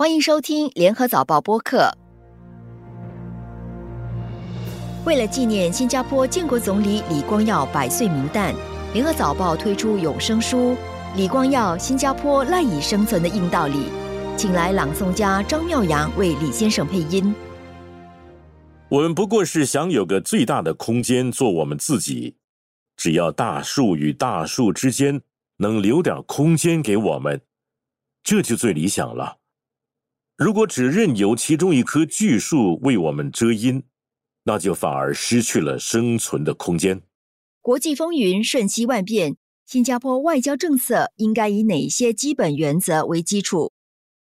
欢迎收听联合早报播客。为了纪念新加坡建国总理李光耀百岁冥诞，联合早报推出有声书《李光耀新加坡赖以生存的硬道理》，请来朗诵家张妙阳为李先生配音。我们不过是想有个最大的空间做我们自己，只要大树与大树之间能留点空间给我们，这就最理想了。如果只任由其中一棵巨树为我们遮阴，那就反而失去了生存的空间。国际风云瞬息万变，新加坡外交政策应该以哪些基本原则为基础？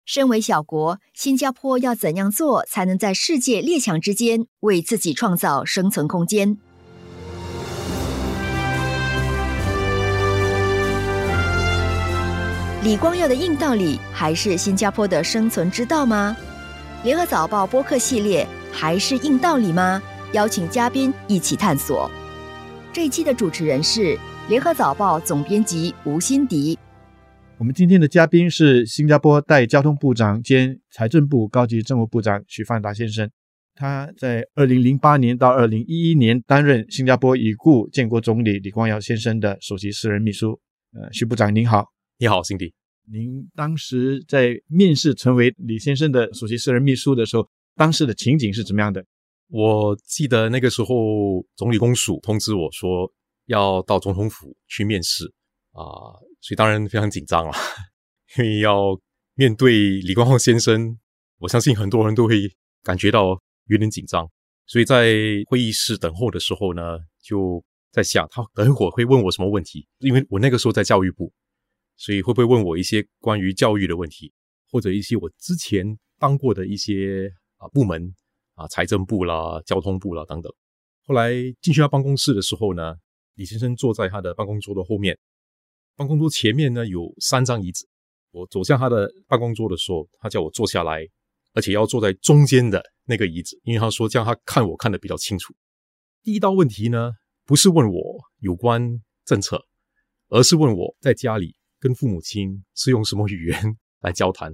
身为小国，新加坡要怎样做才能在世界列强之间为自己创造生存空间？李光耀的硬道理还是新加坡的生存之道吗？联合早报播客系列还是硬道理吗？邀请嘉宾一起探索。这一期的主持人是联合早报总编辑吴欣迪。我们今天的嘉宾是新加坡代交通部长兼财政部高级政务部长许范达先生。他在二零零八年到二零一一年担任新加坡已故建国总理李光耀先生的首席私人秘书。呃，许部长您好。你好，辛迪。您当时在面试成为李先生的首席私人秘书的时候，当时的情景是怎么样的？我记得那个时候，总理公署通知我说要到总统府去面试啊，所以当然非常紧张了，因为要面对李光耀先生，我相信很多人都会感觉到有点紧张。所以在会议室等候的时候呢，就在想他等会儿会问我什么问题，因为我那个时候在教育部。所以会不会问我一些关于教育的问题，或者一些我之前当过的一些啊部门啊，财政部啦、交通部啦等等。后来进去他办公室的时候呢，李先生坐在他的办公桌的后面，办公桌前面呢有三张椅子。我走向他的办公桌的时候，他叫我坐下来，而且要坐在中间的那个椅子，因为他说这样他看我看得比较清楚。第一道问题呢，不是问我有关政策，而是问我在家里。跟父母亲是用什么语言来交谈？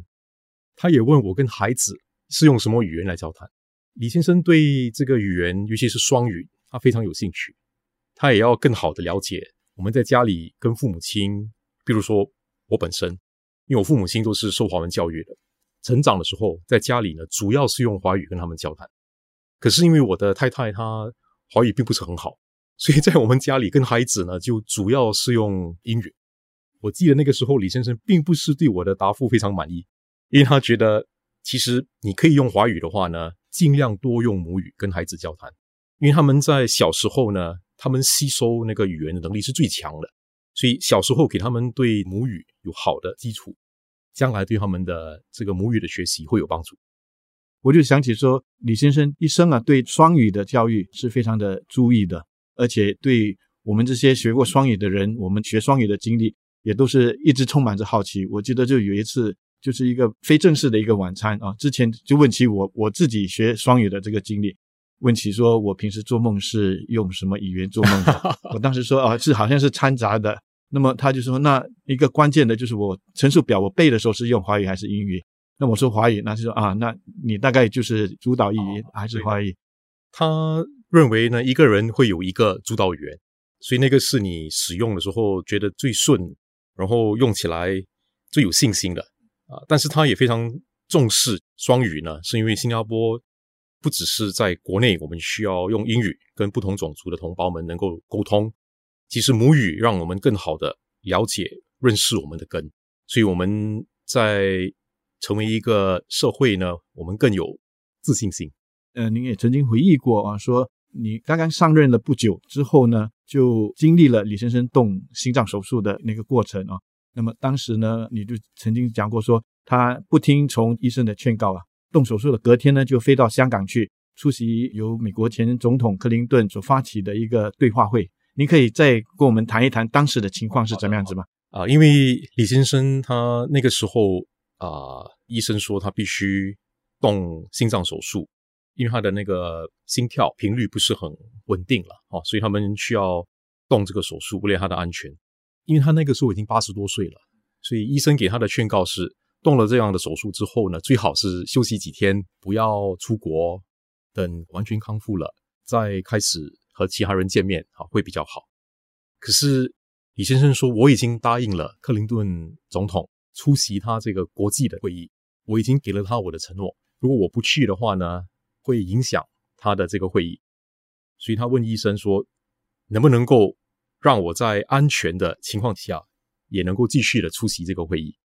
他也问我跟孩子是用什么语言来交谈。李先生对这个语言，尤其是双语，他非常有兴趣。他也要更好的了解我们在家里跟父母亲，比如说我本身，因为我父母亲都是受华文教育的，成长的时候在家里呢，主要是用华语跟他们交谈。可是因为我的太太她华语并不是很好，所以在我们家里跟孩子呢，就主要是用英语。我记得那个时候，李先生并不是对我的答复非常满意，因为他觉得其实你可以用华语的话呢，尽量多用母语跟孩子交谈，因为他们在小时候呢，他们吸收那个语言的能力是最强的，所以小时候给他们对母语有好的基础，将来对他们的这个母语的学习会有帮助。我就想起说，李先生一生啊，对双语的教育是非常的注意的，而且对我们这些学过双语的人，我们学双语的经历。也都是一直充满着好奇。我记得就有一次，就是一个非正式的一个晚餐啊，之前就问起我我自己学双语的这个经历，问起说我平时做梦是用什么语言做梦的。我当时说啊，是好像是掺杂的。那么他就说，那一个关键的就是我陈述表我背的时候是用华语还是英语？那我说华语，那就说啊，那你大概就是主导语言还是华语？他认为呢，一个人会有一个主导语言，所以那个是你使用的时候觉得最顺。然后用起来最有信心的啊，但是他也非常重视双语呢，是因为新加坡不只是在国内，我们需要用英语跟不同种族的同胞们能够沟通，其实母语让我们更好的了解、认识我们的根，所以我们在成为一个社会呢，我们更有自信心。呃，您也曾经回忆过啊，说你刚刚上任了不久之后呢。就经历了李先生动心脏手术的那个过程啊，那么当时呢，你就曾经讲过说，他不听从医生的劝告啊，动手术的隔天呢，就飞到香港去出席由美国前总统克林顿所发起的一个对话会。您可以再跟我们谈一谈当时的情况是怎么样子吗？啊，因为李先生他那个时候啊，医生说他必须动心脏手术。因为他的那个心跳频率不是很稳定了，哦，所以他们需要动这个手术，为了他的安全。因为他那个时候已经八十多岁了，所以医生给他的劝告是动了这样的手术之后呢，最好是休息几天，不要出国，等完全康复了再开始和其他人见面啊，会比较好。可是李先生说，我已经答应了克林顿总统出席他这个国际的会议，我已经给了他我的承诺，如果我不去的话呢，会影响他的这个会议。所以他问医生说，能不能够让我在安全的情况下，也能够继续的出席这个会议？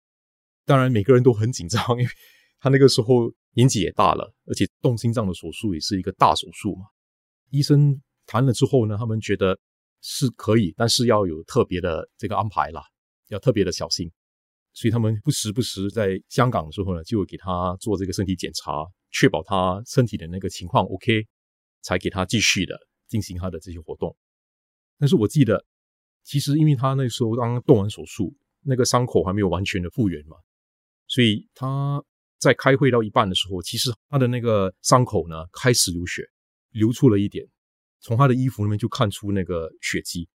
当然，每个人都很紧张，因为他那个时候年纪也大了，而且动心脏的手术也是一个大手术嘛。医生谈了之后呢，他们觉得是可以，但是要有特别的这个安排啦，要特别的小心。所以他们不时不时在香港的时候呢，就给他做这个身体检查，确保他身体的那个情况 OK，才给他继续的进行他的这些活动。但是我记得，其实因为他那时候刚刚动完手术，那个伤口还没有完全的复原嘛。所以他在开会到一半的时候，其实他的那个伤口呢开始流血，流出了一点，从他的衣服里面就看出那个血迹。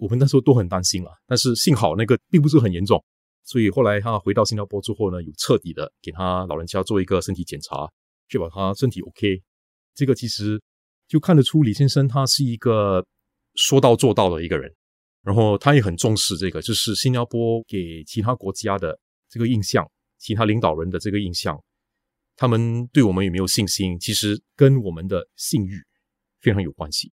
我们那时候都很担心了，但是幸好那个并不是很严重。所以后来他回到新加坡之后呢，有彻底的给他老人家做一个身体检查，确保他身体 OK。这个其实就看得出李先生他是一个说到做到的一个人，然后他也很重视这个，就是新加坡给其他国家的这个印象。其他领导人的这个印象，他们对我们有没有信心，其实跟我们的信誉非常有关系。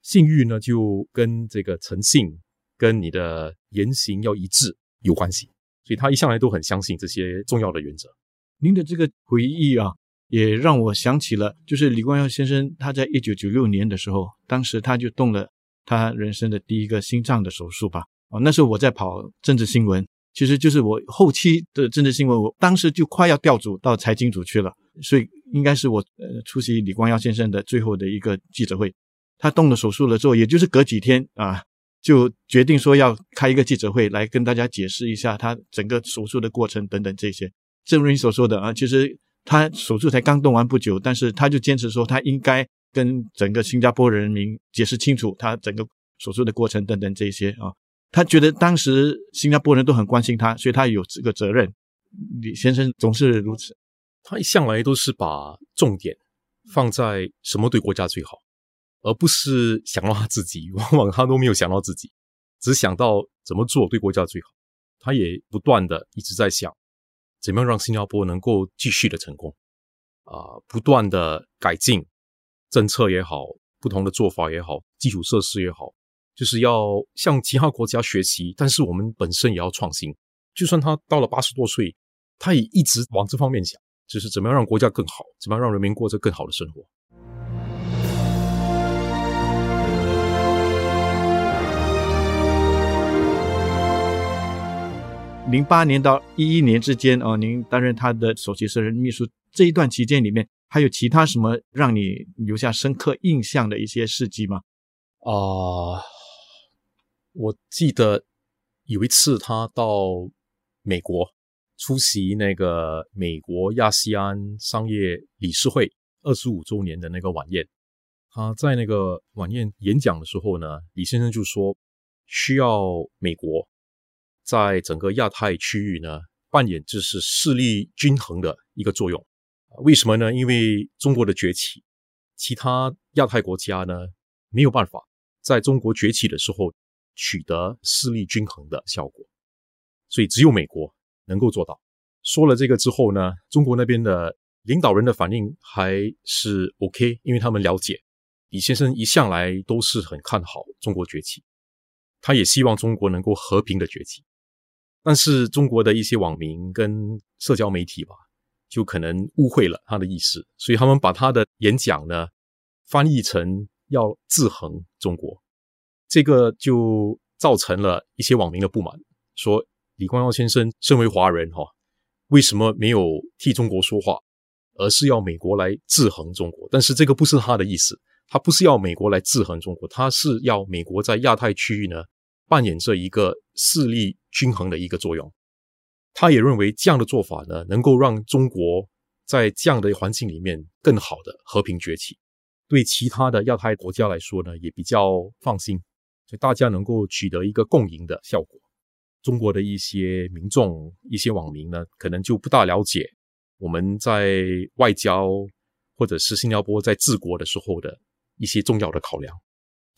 信誉呢，就跟这个诚信、跟你的言行要一致有关系。所以他一向来都很相信这些重要的原则。您的这个回忆啊，也让我想起了，就是李光耀先生他在一九九六年的时候，当时他就动了他人生的第一个心脏的手术吧。哦，那时候我在跑政治新闻。其实就是我后期的政治新闻，我当时就快要调组到财经组去了，所以应该是我呃出席李光耀先生的最后的一个记者会。他动了手术了之后，也就是隔几天啊，就决定说要开一个记者会来跟大家解释一下他整个手术的过程等等这些。正如你所说的啊，其实他手术才刚动完不久，但是他就坚持说他应该跟整个新加坡人民解释清楚他整个手术的过程等等这些啊。他觉得当时新加坡人都很关心他，所以他有这个责任。李先生总是如此，他一向来都是把重点放在什么对国家最好，而不是想到他自己。往往他都没有想到自己，只想到怎么做对国家最好。他也不断的一直在想，怎么样让新加坡能够继续的成功啊，不断的改进政策也好，不同的做法也好，基础设施也好。就是要向其他国家学习，但是我们本身也要创新。就算他到了八十多岁，他也一直往这方面想，就是怎么样让国家更好，怎么样让人民过着更好的生活。零八年到一一年之间哦，您担任他的首席私人秘书这一段期间里面，还有其他什么让你留下深刻印象的一些事迹吗？啊。我记得有一次，他到美国出席那个美国亚细安商业理事会二十五周年的那个晚宴。他在那个晚宴演讲的时候呢，李先生就说，需要美国在整个亚太区域呢扮演就是势力均衡的一个作用。为什么呢？因为中国的崛起，其他亚太国家呢没有办法在中国崛起的时候。取得势力均衡的效果，所以只有美国能够做到。说了这个之后呢，中国那边的领导人的反应还是 OK，因为他们了解李先生一向来都是很看好中国崛起，他也希望中国能够和平的崛起。但是中国的一些网民跟社交媒体吧，就可能误会了他的意思，所以他们把他的演讲呢翻译成要制衡中国。这个就造成了一些网民的不满，说李光耀先生身为华人哈，为什么没有替中国说话，而是要美国来制衡中国？但是这个不是他的意思，他不是要美国来制衡中国，他是要美国在亚太区域呢扮演着一个势力均衡的一个作用。他也认为这样的做法呢，能够让中国在这样的环境里面更好的和平崛起，对其他的亚太国家来说呢，也比较放心。所以大家能够取得一个共赢的效果。中国的一些民众、一些网民呢，可能就不大了解我们在外交或者是新加坡在治国的时候的一些重要的考量。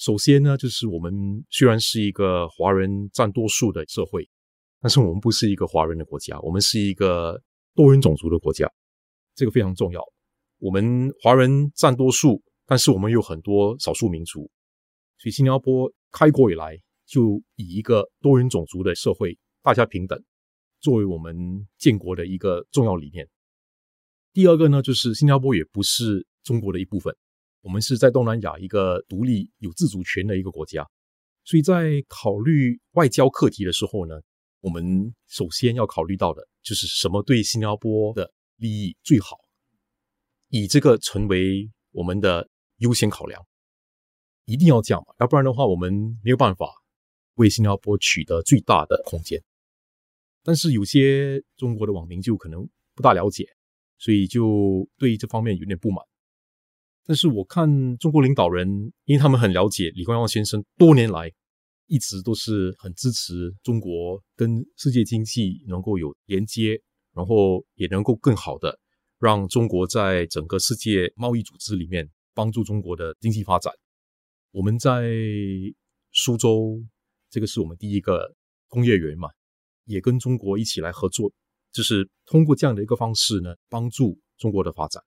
首先呢，就是我们虽然是一个华人占多数的社会，但是我们不是一个华人的国家，我们是一个多元种族的国家，这个非常重要。我们华人占多数，但是我们有很多少数民族，所以新加坡开国以来就以一个多元种族的社会，大家平等作为我们建国的一个重要理念。第二个呢，就是新加坡也不是中国的一部分。我们是在东南亚一个独立有自主权的一个国家，所以在考虑外交课题的时候呢，我们首先要考虑到的就是什么对新加坡的利益最好，以这个成为我们的优先考量，一定要这样嘛，要不然的话我们没有办法为新加坡取得最大的空间。但是有些中国的网民就可能不大了解，所以就对这方面有点不满。但是我看中国领导人，因为他们很了解李光耀先生，多年来一直都是很支持中国跟世界经济能够有连接，然后也能够更好的让中国在整个世界贸易组织里面帮助中国的经济发展。我们在苏州，这个是我们第一个工业园嘛，也跟中国一起来合作，就是通过这样的一个方式呢，帮助中国的发展。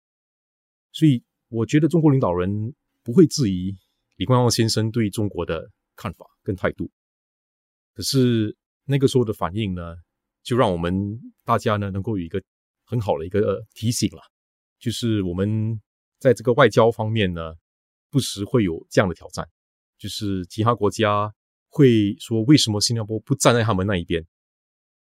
所以。我觉得中国领导人不会质疑李光耀先生对中国的看法跟态度，可是那个时候的反应呢，就让我们大家呢能够有一个很好的一个提醒了，就是我们在这个外交方面呢，不时会有这样的挑战，就是其他国家会说为什么新加坡不站在他们那一边，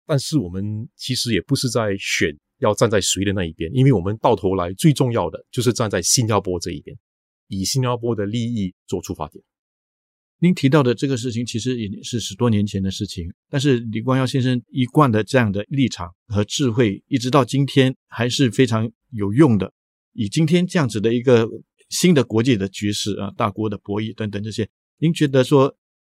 但是我们其实也不是在选。要站在谁的那一边？因为我们到头来最重要的就是站在新加坡这一边，以新加坡的利益做出发点。您提到的这个事情其实已经是十多年前的事情，但是李光耀先生一贯的这样的立场和智慧，一直到今天还是非常有用的。以今天这样子的一个新的国际的局势啊，大国的博弈等等这些，您觉得说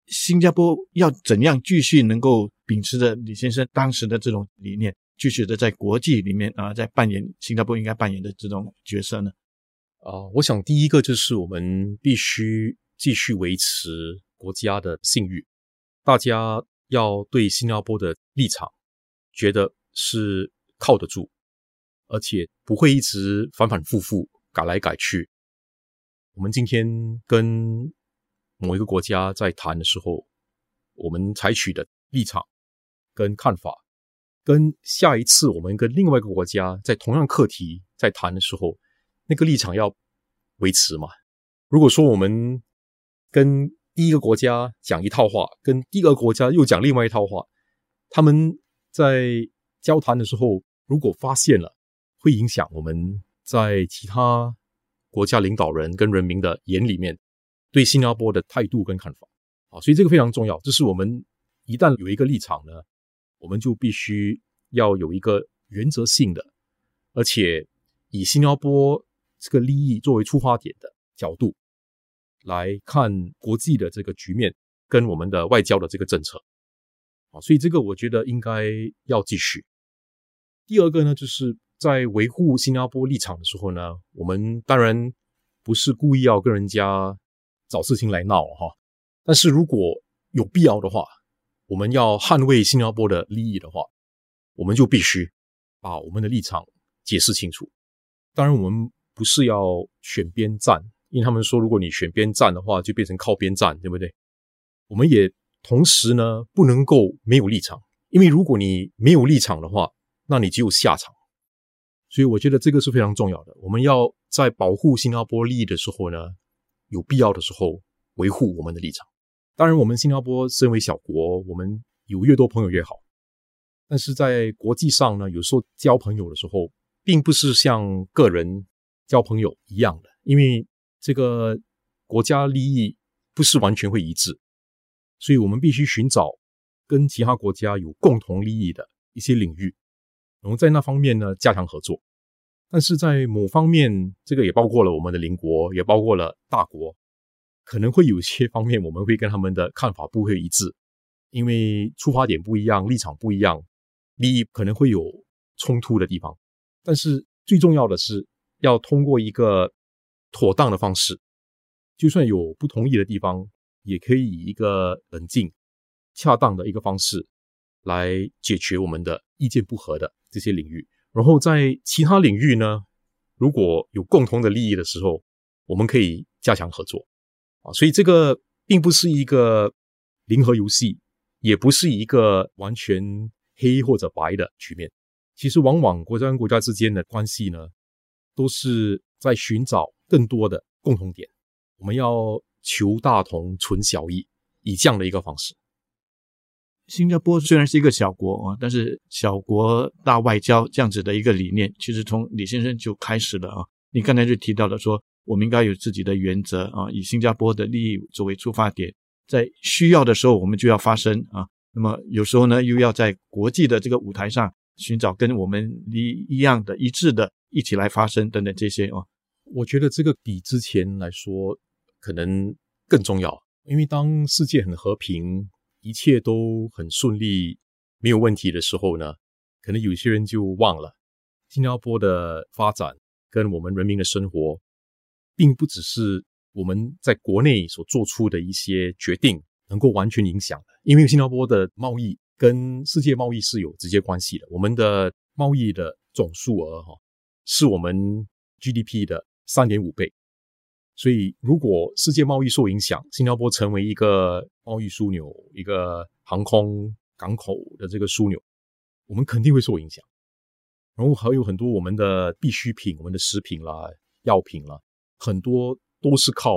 新加坡要怎样继续能够秉持着李先生当时的这种理念？继续的在国际里面啊，在扮演新加坡应该扮演的这种角色呢？啊，我想第一个就是我们必须继续维持国家的信誉，大家要对新加坡的立场觉得是靠得住，而且不会一直反反复复改来改去。我们今天跟某一个国家在谈的时候，我们采取的立场跟看法。跟下一次我们跟另外一个国家在同样课题在谈的时候，那个立场要维持嘛？如果说我们跟第一个国家讲一套话，跟第二个国家又讲另外一套话，他们在交谈的时候，如果发现了会影响我们在其他国家领导人跟人民的眼里面对新加坡的态度跟看法啊，所以这个非常重要。这是我们一旦有一个立场呢。我们就必须要有一个原则性的，而且以新加坡这个利益作为出发点的角度来看国际的这个局面跟我们的外交的这个政策啊，所以这个我觉得应该要继续。第二个呢，就是在维护新加坡立场的时候呢，我们当然不是故意要跟人家找事情来闹哈，但是如果有必要的话。我们要捍卫新加坡的利益的话，我们就必须把我们的立场解释清楚。当然，我们不是要选边站，因为他们说，如果你选边站的话，就变成靠边站，对不对？我们也同时呢，不能够没有立场，因为如果你没有立场的话，那你只有下场。所以，我觉得这个是非常重要的。我们要在保护新加坡利益的时候呢，有必要的时候维护我们的立场。当然，我们新加坡身为小国，我们有越多朋友越好。但是在国际上呢，有时候交朋友的时候，并不是像个人交朋友一样的，因为这个国家利益不是完全会一致，所以我们必须寻找跟其他国家有共同利益的一些领域，然后在那方面呢加强合作。但是在某方面，这个也包括了我们的邻国，也包括了大国。可能会有些方面我们会跟他们的看法不会一致，因为出发点不一样，立场不一样，利益可能会有冲突的地方。但是最重要的是要通过一个妥当的方式，就算有不同意的地方，也可以以一个冷静、恰当的一个方式来解决我们的意见不合的这些领域。然后在其他领域呢，如果有共同的利益的时候，我们可以加强合作啊。所以这个并不是一个零和游戏，也不是一个完全黑或者白的局面。其实，往往国家跟国家之间的关系呢，都是在寻找更多的共同点。我们要求大同存小异，以这样的一个方式。新加坡虽然是一个小国啊，但是小国大外交这样子的一个理念，其实从李先生就开始了啊。你刚才就提到了说，我们应该有自己的原则啊，以新加坡的利益作为出发点，在需要的时候我们就要发声啊。那么有时候呢，又要在国际的这个舞台上寻找跟我们一一样的一致的，一起来发声等等这些哦。我觉得这个比之前来说可能更重要，因为当世界很和平。一切都很顺利，没有问题的时候呢，可能有些人就忘了，新加坡的发展跟我们人民的生活，并不只是我们在国内所做出的一些决定能够完全影响。因为新加坡的贸易跟世界贸易是有直接关系的，我们的贸易的总数额哈，是我们 GDP 的三点五倍。所以，如果世界贸易受影响，新加坡成为一个贸易枢纽、一个航空港口的这个枢纽，我们肯定会受影响。然后还有很多我们的必需品、我们的食品啦、药品啦，很多都是靠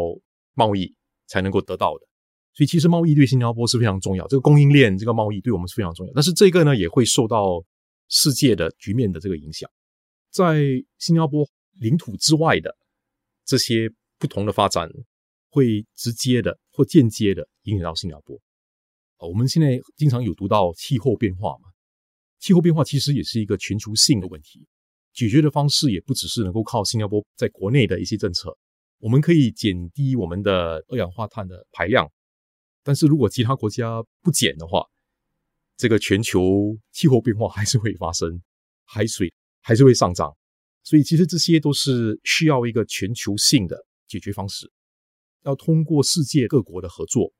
贸易才能够得到的。所以，其实贸易对新加坡是非常重要，这个供应链、这个贸易对我们是非常重要。但是，这个呢，也会受到世界的局面的这个影响，在新加坡领土之外的这些。不同的发展会直接的或间接的影响到新加坡。我们现在经常有读到气候变化嘛，气候变化其实也是一个全球性的问题，解决的方式也不只是能够靠新加坡在国内的一些政策。我们可以减低我们的二氧化碳的排量，但是如果其他国家不减的话，这个全球气候变化还是会发生，海水还是会上涨。所以其实这些都是需要一个全球性的。解决方式要通过世界各国的合作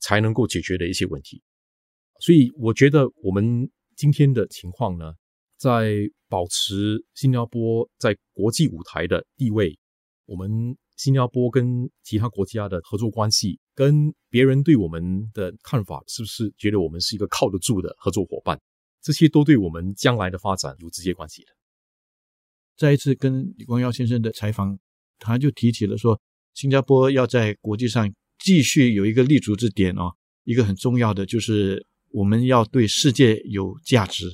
才能够解决的一些问题，所以我觉得我们今天的情况呢，在保持新加坡在国际舞台的地位，我们新加坡跟其他国家的合作关系，跟别人对我们的看法，是不是觉得我们是一个靠得住的合作伙伴？这些都对我们将来的发展有直接关系的。再一次跟李光耀先生的采访。他就提起了说，新加坡要在国际上继续有一个立足之点哦，一个很重要的就是我们要对世界有价值。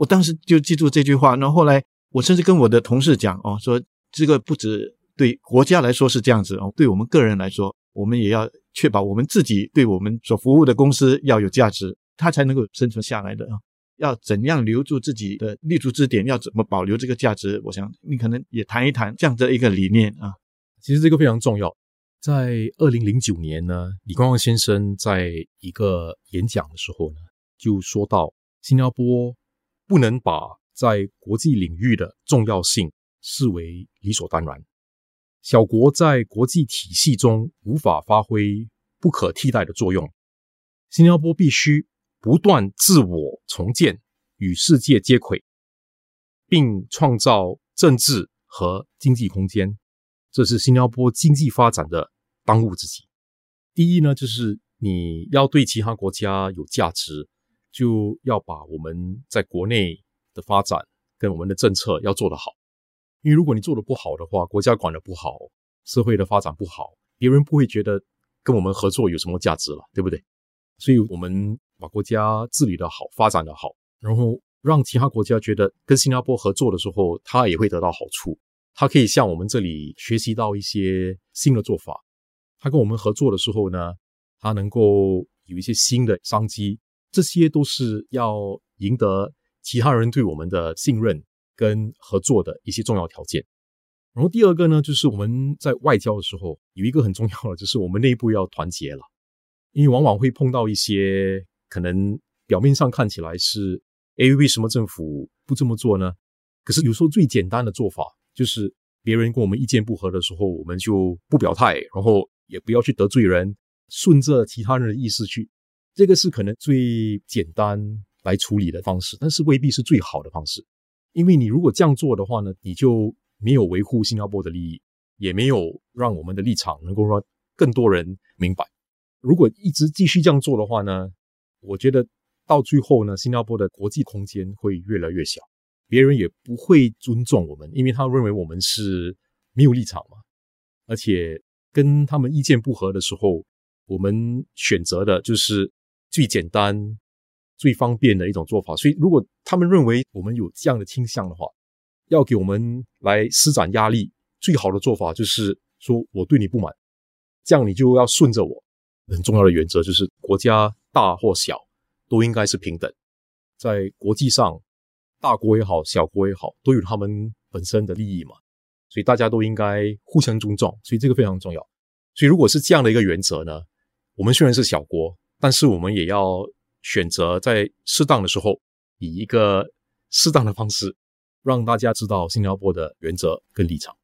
我当时就记住这句话，那后来我甚至跟我的同事讲哦，说这个不止对国家来说是这样子哦，对我们个人来说，我们也要确保我们自己对我们所服务的公司要有价值，它才能够生存下来的啊。要怎样留住自己的立足之点？要怎么保留这个价值？我想你可能也谈一谈这样的一个理念啊。其实这个非常重要。在二零零九年呢，李光耀先生在一个演讲的时候呢，就说到新加坡不能把在国际领域的重要性视为理所当然。小国在国际体系中无法发挥不可替代的作用，新加坡必须。不断自我重建，与世界接轨，并创造政治和经济空间，这是新加坡经济发展的当务之急。第一呢，就是你要对其他国家有价值，就要把我们在国内的发展跟我们的政策要做得好。因为如果你做的不好的话，国家管的不好，社会的发展不好，别人不会觉得跟我们合作有什么价值了，对不对？所以，我们。把国家治理的好，发展的好，然后让其他国家觉得跟新加坡合作的时候，他也会得到好处。他可以向我们这里学习到一些新的做法。他跟我们合作的时候呢，他能够有一些新的商机。这些都是要赢得其他人对我们的信任跟合作的一些重要条件。然后第二个呢，就是我们在外交的时候有一个很重要的，就是我们内部要团结了。因为往往会碰到一些可能表面上看起来是，诶，为什么政府不这么做呢？可是有时候最简单的做法就是别人跟我们意见不合的时候，我们就不表态，然后也不要去得罪人，顺着其他人的意思去。这个是可能最简单来处理的方式，但是未必是最好的方式。因为你如果这样做的话呢，你就没有维护新加坡的利益，也没有让我们的立场能够让更多人明白。如果一直继续这样做的话呢，我觉得到最后呢，新加坡的国际空间会越来越小，别人也不会尊重我们，因为他认为我们是没有立场嘛。而且跟他们意见不合的时候，我们选择的就是最简单。最方便的一种做法，所以如果他们认为我们有这样的倾向的话，要给我们来施展压力，最好的做法就是说我对你不满，这样你就要顺着我。很重要的原则就是国家大或小都应该是平等，在国际上，大国也好，小国也好，都有他们本身的利益嘛，所以大家都应该互相尊重，所以这个非常重要。所以如果是这样的一个原则呢，我们虽然是小国，但是我们也要。选择在适当的时候，以一个适当的方式，让大家知道新加坡的原则跟立场。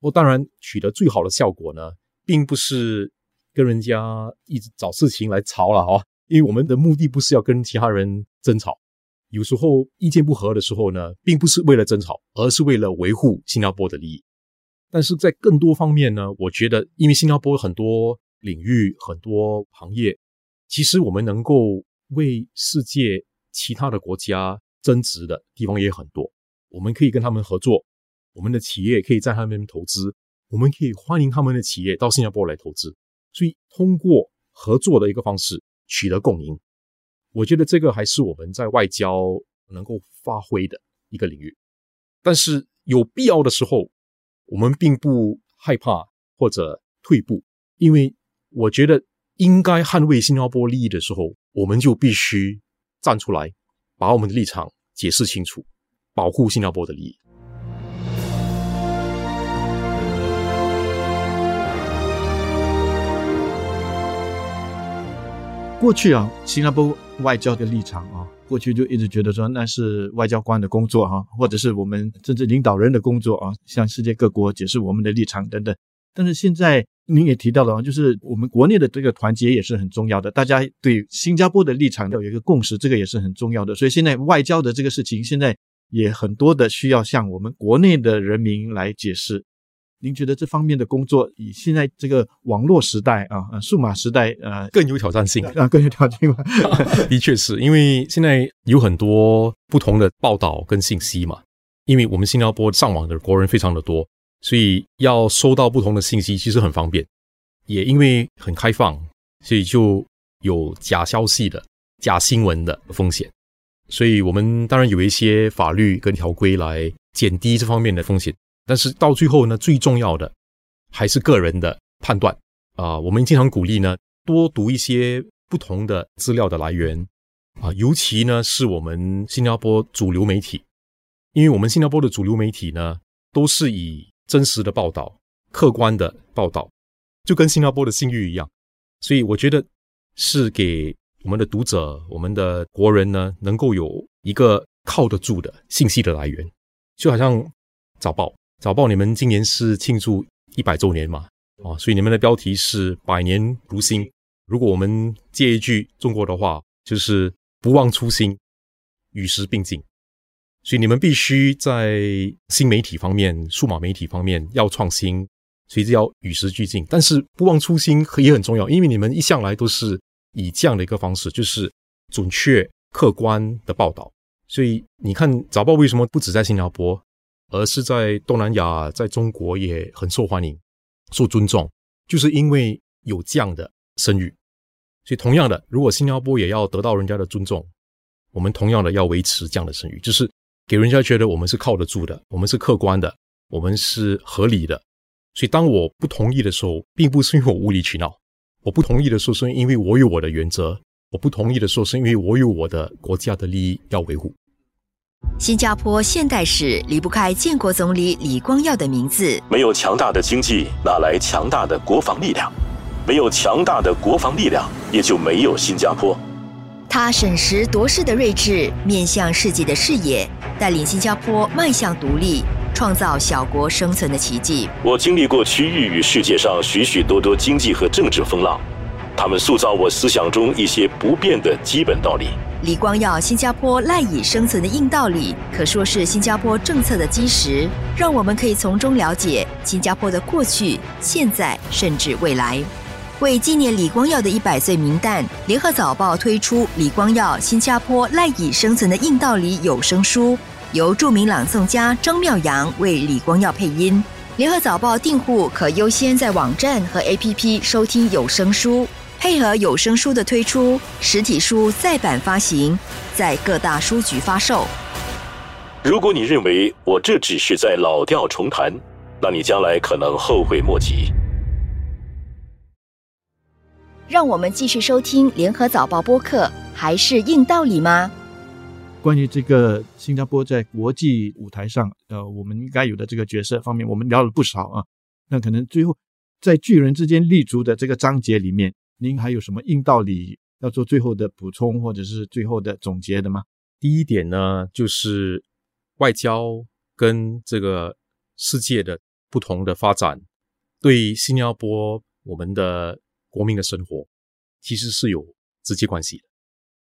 不过，当然取得最好的效果呢，并不是跟人家一直找事情来吵了哈。因为我们的目的不是要跟其他人争吵，有时候意见不合的时候呢，并不是为了争吵，而是为了维护新加坡的利益。但是在更多方面呢，我觉得，因为新加坡很多领域、很多行业，其实我们能够。为世界其他的国家增值的地方也很多，我们可以跟他们合作，我们的企业可以在他们投资，我们可以欢迎他们的企业到新加坡来投资，所以通过合作的一个方式取得共赢，我觉得这个还是我们在外交能够发挥的一个领域。但是有必要的时候，我们并不害怕或者退步，因为我觉得应该捍卫新加坡利益的时候。我们就必须站出来，把我们的立场解释清楚，保护新加坡的利益。过去啊，新加坡外交的立场啊，过去就一直觉得说那是外交官的工作哈，或者是我们政治领导人的工作啊，向世界各国解释我们的立场等等。但是现在。您也提到了啊，就是我们国内的这个团结也是很重要的，大家对新加坡的立场要有一个共识，这个也是很重要的。所以现在外交的这个事情，现在也很多的需要向我们国内的人民来解释。您觉得这方面的工作，以现在这个网络时代啊，数码时代，呃，更有挑战性啊，更有挑战性。的确是因为现在有很多不同的报道跟信息嘛，因为我们新加坡上网的国人非常的多。所以要收到不同的信息，其实很方便，也因为很开放，所以就有假消息的、假新闻的风险。所以我们当然有一些法律跟条规来减低这方面的风险，但是到最后呢，最重要的还是个人的判断啊。我们经常鼓励呢，多读一些不同的资料的来源啊，尤其呢是我们新加坡主流媒体，因为我们新加坡的主流媒体呢都是以真实的报道，客观的报道，就跟新加坡的信誉一样，所以我觉得是给我们的读者、我们的国人呢，能够有一个靠得住的信息的来源。就好像早报，早报你们今年是庆祝一百周年嘛？啊，所以你们的标题是“百年如新”。如果我们借一句中国的话，就是“不忘初心，与时并进”。所以你们必须在新媒体方面、数码媒体方面要创新，所以这要与时俱进。但是不忘初心也很重要，因为你们一向来都是以这样的一个方式，就是准确、客观的报道。所以你看早报为什么不止在新加坡，而是在东南亚、在中国也很受欢迎、受尊重，就是因为有这样的声誉。所以同样的，如果新加坡也要得到人家的尊重，我们同样的要维持这样的声誉，就是。给人家觉得我们是靠得住的，我们是客观的，我们是合理的。所以当我不同意的时候，并不是因为我无理取闹；我不同意的时候，是因为我有我的原则；我不同意的时候，是因为我有我的国家的利益要维护。新加坡现代史离不开建国总理李光耀的名字。没有强大的经济，哪来强大的国防力量？没有强大的国防力量，也就没有新加坡。他审时度势的睿智，面向世界的视野，带领新加坡迈向独立，创造小国生存的奇迹。我经历过区域与世界上许许多多经济和政治风浪，他们塑造我思想中一些不变的基本道理。李光耀新加坡赖以生存的硬道理，可说是新加坡政策的基石，让我们可以从中了解新加坡的过去、现在，甚至未来。为纪念李光耀的一百岁名单，联合早报推出《李光耀新加坡赖以生存的硬道理》有声书，由著名朗诵家张妙阳为李光耀配音。联合早报订户可优先在网站和 APP 收听有声书，配合有声书的推出，实体书再版发行，在各大书局发售。如果你认为我这只是在老调重弹，那你将来可能后悔莫及。让我们继续收听联合早报播客，还是硬道理吗？关于这个新加坡在国际舞台上，呃，我们应该有的这个角色方面，我们聊了不少啊。那可能最后在巨人之间立足的这个章节里面，您还有什么硬道理要做最后的补充，或者是最后的总结的吗？第一点呢，就是外交跟这个世界的不同的发展，对新加坡我们的。国民的生活其实是有直接关系的。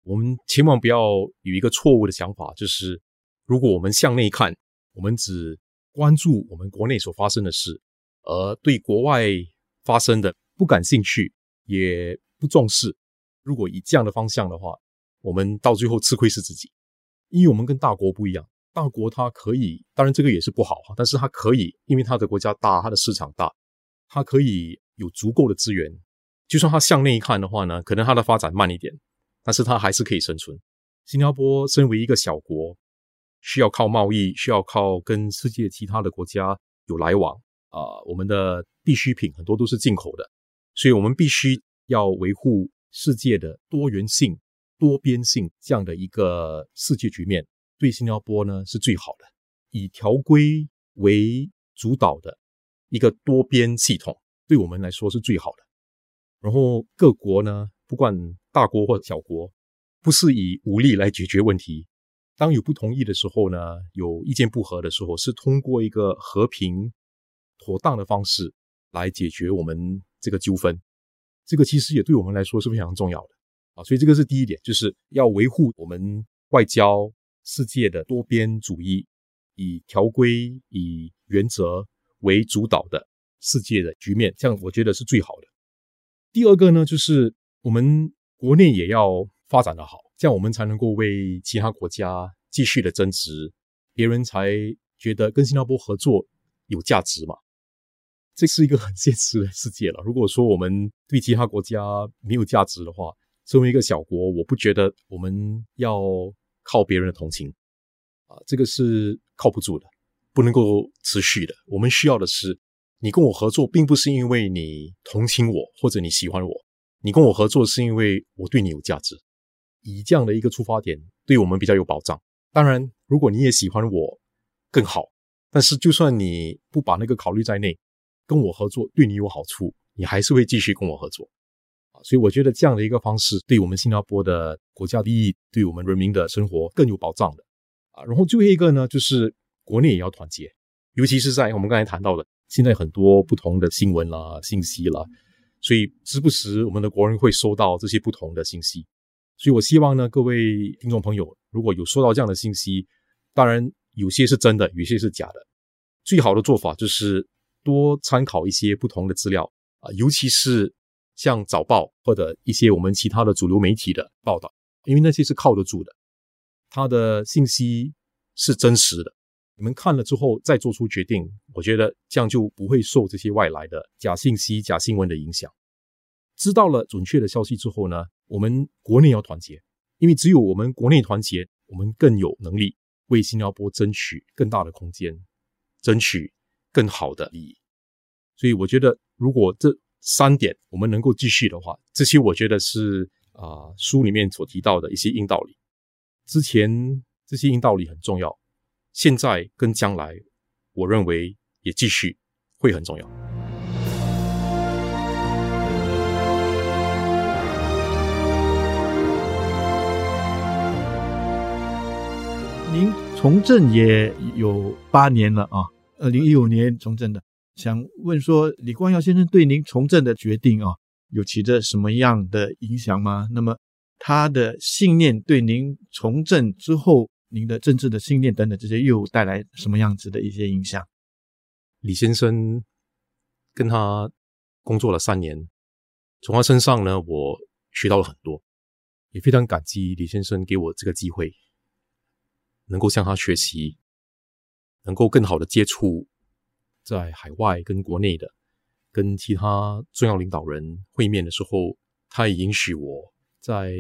我们千万不要有一个错误的想法，就是如果我们向内看，我们只关注我们国内所发生的事，而对国外发生的不感兴趣，也不重视。如果以这样的方向的话，我们到最后吃亏是自己，因为我们跟大国不一样。大国它可以，当然这个也是不好哈，但是它可以，因为它的国家大，它的市场大，它可以有足够的资源。就算它向内看的话呢，可能它的发展慢一点，但是它还是可以生存。新加坡身为一个小国，需要靠贸易，需要靠跟世界其他的国家有来往啊。我们的必需品很多都是进口的，所以我们必须要维护世界的多元性、多边性这样的一个世界局面，对新加坡呢是最好的。以条规为主导的一个多边系统，对我们来说是最好的。然后各国呢，不管大国或小国，不是以武力来解决问题。当有不同意的时候呢，有意见不合的时候，是通过一个和平、妥当的方式来解决我们这个纠纷。这个其实也对我们来说是非常重要的啊。所以这个是第一点，就是要维护我们外交世界的多边主义，以条规、以原则为主导的世界的局面，这样我觉得是最好的。第二个呢，就是我们国内也要发展的好，这样我们才能够为其他国家继续的增值，别人才觉得跟新加坡合作有价值嘛。这是一个很现实的世界了。如果说我们对其他国家没有价值的话，作为一个小国，我不觉得我们要靠别人的同情啊，这个是靠不住的，不能够持续的。我们需要的是。你跟我合作，并不是因为你同情我或者你喜欢我，你跟我合作是因为我对你有价值。以这样的一个出发点，对我们比较有保障。当然，如果你也喜欢我，更好。但是，就算你不把那个考虑在内，跟我合作对你有好处，你还是会继续跟我合作啊。所以，我觉得这样的一个方式，对我们新加坡的国家利益，对我们人民的生活更有保障的啊。然后，最后一个呢，就是国内也要团结，尤其是在我们刚才谈到的。现在很多不同的新闻啦、信息啦，所以时不时我们的国人会收到这些不同的信息。所以我希望呢，各位听众朋友，如果有收到这样的信息，当然有些是真的，有些是假的。最好的做法就是多参考一些不同的资料啊，尤其是像早报或者一些我们其他的主流媒体的报道，因为那些是靠得住的，它的信息是真实的。你们看了之后再做出决定，我觉得这样就不会受这些外来的假信息、假新闻的影响。知道了准确的消息之后呢，我们国内要团结，因为只有我们国内团结，我们更有能力为新加坡争取更大的空间，争取更好的利益。所以我觉得，如果这三点我们能够继续的话，这些我觉得是啊书里面所提到的一些硬道理。之前这些硬道理很重要。现在跟将来，我认为也继续会很重要。您从政也有八年了啊，二零一五年从政的，想问说李光耀先生对您从政的决定啊，有起着什么样的影响吗？那么他的信念对您从政之后，您的政治的信念等等这些又带来什么样子的一些影响？李先生跟他工作了三年，从他身上呢，我学到了很多，也非常感激李先生给我这个机会。能够向他学习，能够更好的接触在海外跟国内的，跟其他重要领导人会面的时候，他也允许我在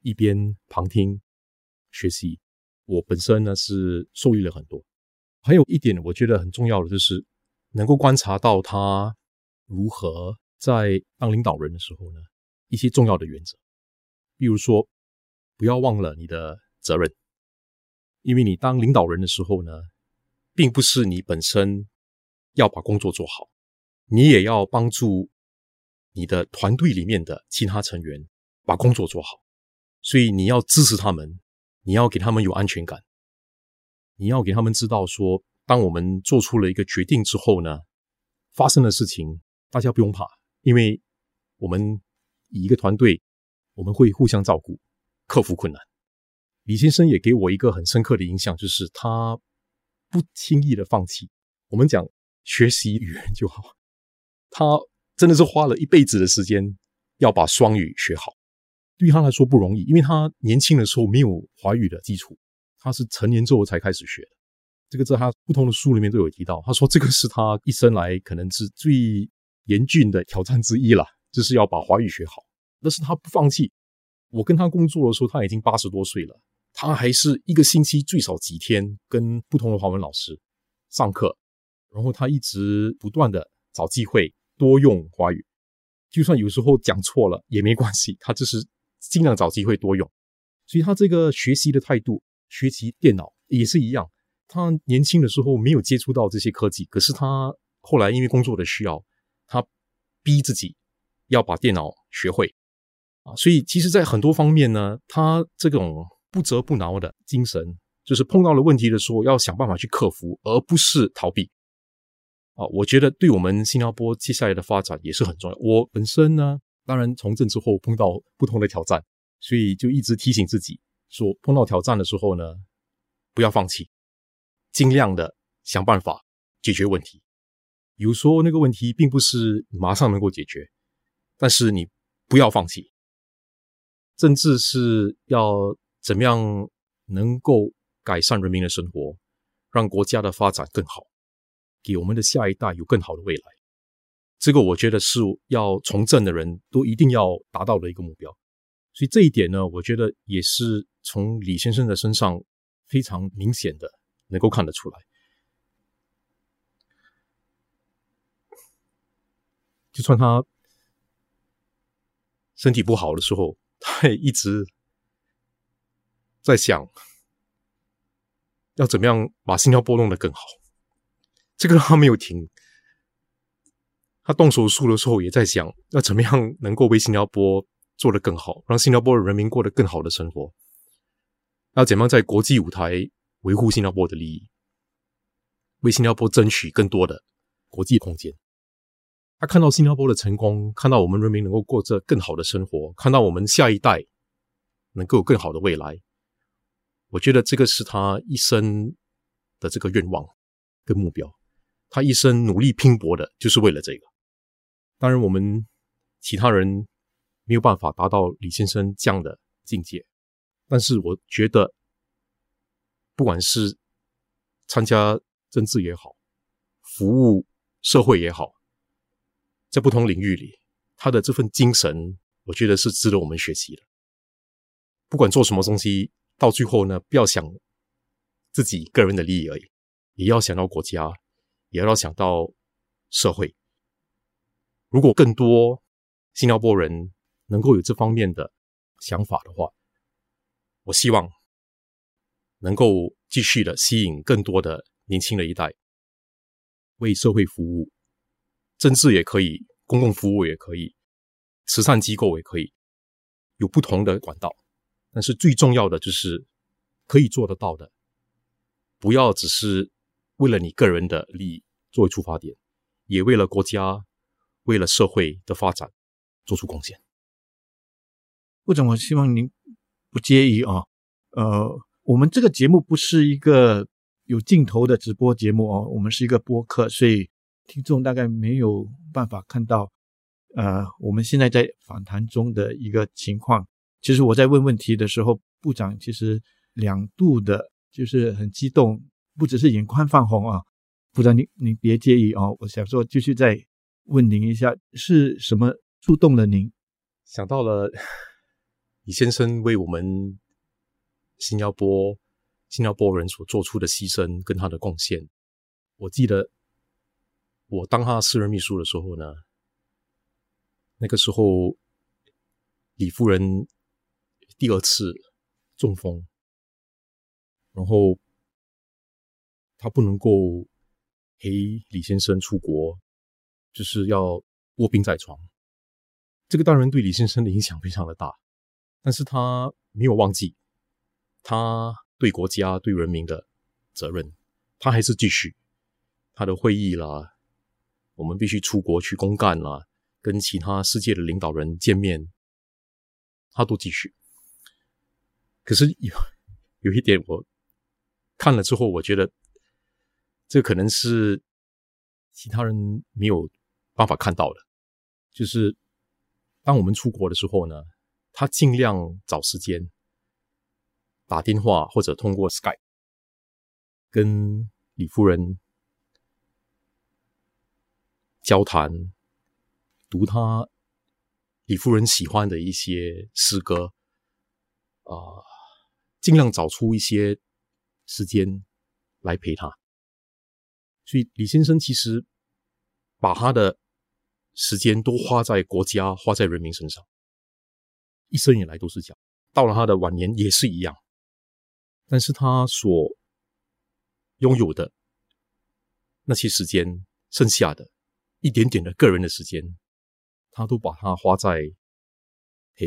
一边旁听学习。我本身呢是受益了很多。还有一点我觉得很重要的就是能够观察到他如何在当领导人的时候呢一些重要的原则，比如说不要忘了你的责任。因为你当领导人的时候呢，并不是你本身要把工作做好，你也要帮助你的团队里面的其他成员把工作做好。所以你要支持他们，你要给他们有安全感，你要给他们知道说，当我们做出了一个决定之后呢，发生的事情大家不用怕，因为我们以一个团队，我们会互相照顾，克服困难。李先生也给我一个很深刻的印象，就是他不轻易的放弃。我们讲学习语言就好，他真的是花了一辈子的时间要把双语学好。对他来说不容易，因为他年轻的时候没有华语的基础，他是成年之后才开始学的。这个在他不同的书里面都有提到。他说这个是他一生来可能是最严峻的挑战之一了，就是要把华语学好。但是他不放弃。我跟他工作的时候，他已经八十多岁了。他还是一个星期最少几天跟不同的华文老师上课，然后他一直不断的找机会多用华语，就算有时候讲错了也没关系，他就是尽量找机会多用。所以他这个学习的态度，学习电脑也是一样。他年轻的时候没有接触到这些科技，可是他后来因为工作的需要，他逼自己要把电脑学会啊。所以其实，在很多方面呢，他这种。不折不挠的精神，就是碰到了问题的时候要想办法去克服，而不是逃避。啊，我觉得对我们新加坡接下来的发展也是很重要。我本身呢，当然从政之后碰到不同的挑战，所以就一直提醒自己说，碰到挑战的时候呢，不要放弃，尽量的想办法解决问题。有时候那个问题并不是马上能够解决，但是你不要放弃。政治是要。怎么样能够改善人民的生活，让国家的发展更好，给我们的下一代有更好的未来？这个我觉得是要从政的人都一定要达到的一个目标。所以这一点呢，我觉得也是从李先生的身上非常明显的能够看得出来。就算他身体不好的时候，他也一直。在想要怎么样把新加坡弄得更好，这个他没有停。他动手术的时候也在想要怎么样能够为新加坡做得更好，让新加坡的人民过得更好的生活。要怎么样在国际舞台维护新加坡的利益，为新加坡争取更多的国际空间。他看到新加坡的成功，看到我们人民能够过着更好的生活，看到我们下一代能够有更好的未来。我觉得这个是他一生的这个愿望跟目标，他一生努力拼搏的，就是为了这个。当然，我们其他人没有办法达到李先生这样的境界，但是我觉得，不管是参加政治也好，服务社会也好，在不同领域里，他的这份精神，我觉得是值得我们学习的。不管做什么东西。到最后呢，不要想自己个人的利益而已，也要想到国家，也要想到社会。如果更多新加坡人能够有这方面的想法的话，我希望能够继续的吸引更多的年轻的一代为社会服务，政治也可以，公共服务也可以，慈善机构也可以，有不同的管道。但是最重要的就是可以做得到的，不要只是为了你个人的利益作为出发点，也为了国家、为了社会的发展做出贡献。部长，我希望您不介意啊。呃，我们这个节目不是一个有镜头的直播节目哦，我们是一个播客，所以听众大概没有办法看到呃我们现在在访谈中的一个情况。其实我在问问题的时候，部长其实两度的，就是很激动，不只是眼眶泛红啊。部长，您您别介意哦，我想说继续再问您一下，是什么触动了您？想到了。李先生为我们新加坡新加坡人所做出的牺牲跟他的贡献，我记得我当他私人秘书的时候呢，那个时候李夫人第二次中风，然后他不能够陪李先生出国，就是要卧病在床。这个当然对李先生的影响非常的大。但是他没有忘记他对国家、对人民的责任，他还是继续他的会议啦。我们必须出国去公干啦，跟其他世界的领导人见面，他都继续。可是有有一点，我看了之后，我觉得这可能是其他人没有办法看到的，就是当我们出国的时候呢。他尽量找时间打电话或者通过 Skype 跟李夫人交谈，读他李夫人喜欢的一些诗歌，啊，尽量找出一些时间来陪他。所以李先生其实把他的时间都花在国家、花在人民身上。一生以来都是这样，到了他的晚年也是一样。但是他所拥有的那些时间，剩下的一点点的个人的时间，他都把它花在陪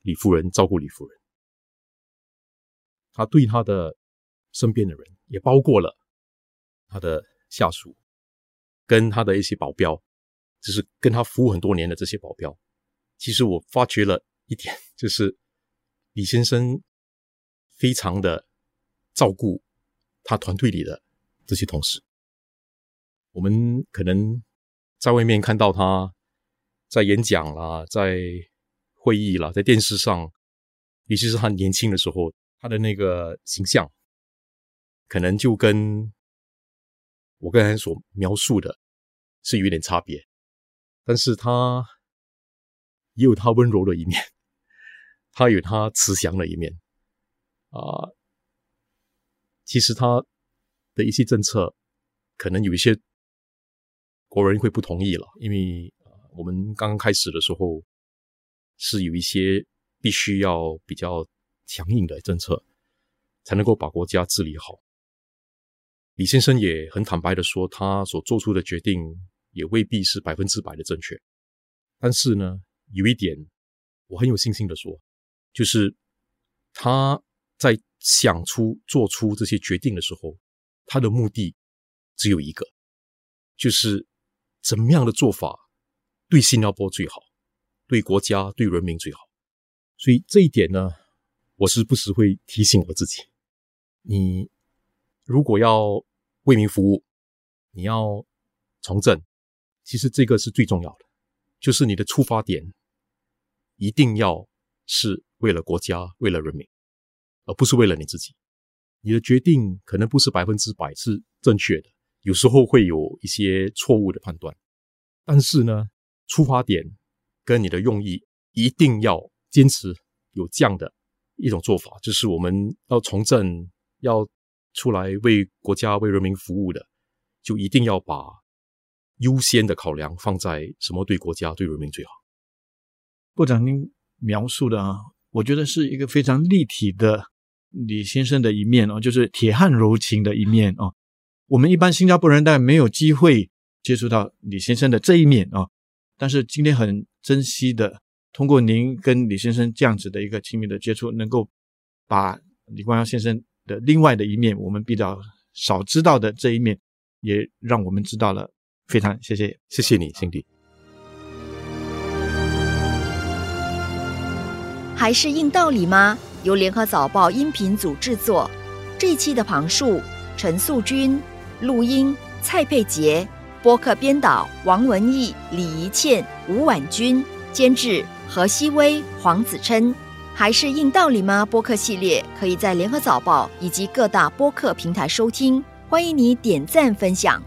李夫人、照顾李夫人。他对他的身边的人，也包括了他的下属，跟他的一些保镖，就是跟他服务很多年的这些保镖。其实我发觉了。一点 就是，李先生非常的照顾他团队里的这些同事。我们可能在外面看到他在演讲啦，在会议啦，在电视上，尤其是他年轻的时候，他的那个形象，可能就跟我刚才所描述的是有点差别。但是他也有他温柔的一面。他有他慈祥的一面啊，其实他的一些政策可能有一些国人会不同意了，因为我们刚刚开始的时候是有一些必须要比较强硬的政策才能够把国家治理好。李先生也很坦白的说，他所做出的决定也未必是百分之百的正确，但是呢，有一点我很有信心的说。就是他在想出、做出这些决定的时候，他的目的只有一个，就是怎么样的做法对新加坡最好，对国家、对人民最好。所以这一点呢，我是不时会提醒我自己：你如果要为民服务，你要从政，其实这个是最重要的，就是你的出发点一定要是。为了国家，为了人民，而不是为了你自己。你的决定可能不是百分之百是正确的，有时候会有一些错误的判断。但是呢，出发点跟你的用意一定要坚持有这样的一种做法，就是我们要从政，要出来为国家、为人民服务的，就一定要把优先的考量放在什么对国家、对人民最好。部长，您描述的啊。我觉得是一个非常立体的李先生的一面哦，就是铁汉柔情的一面哦。我们一般新加坡人但没有机会接触到李先生的这一面哦，但是今天很珍惜的，通过您跟李先生这样子的一个亲密的接触，能够把李光耀先生的另外的一面，我们比较少知道的这一面，也让我们知道了。非常谢谢，谢谢你，辛迪。还是硬道理吗？由联合早报音频组制作，这一期的旁述陈素君，录音蔡佩杰，播客编导王文义、李怡倩、吴婉君，监制何希微、黄子琛。还是硬道理吗？播客系列可以在联合早报以及各大播客平台收听，欢迎你点赞分享。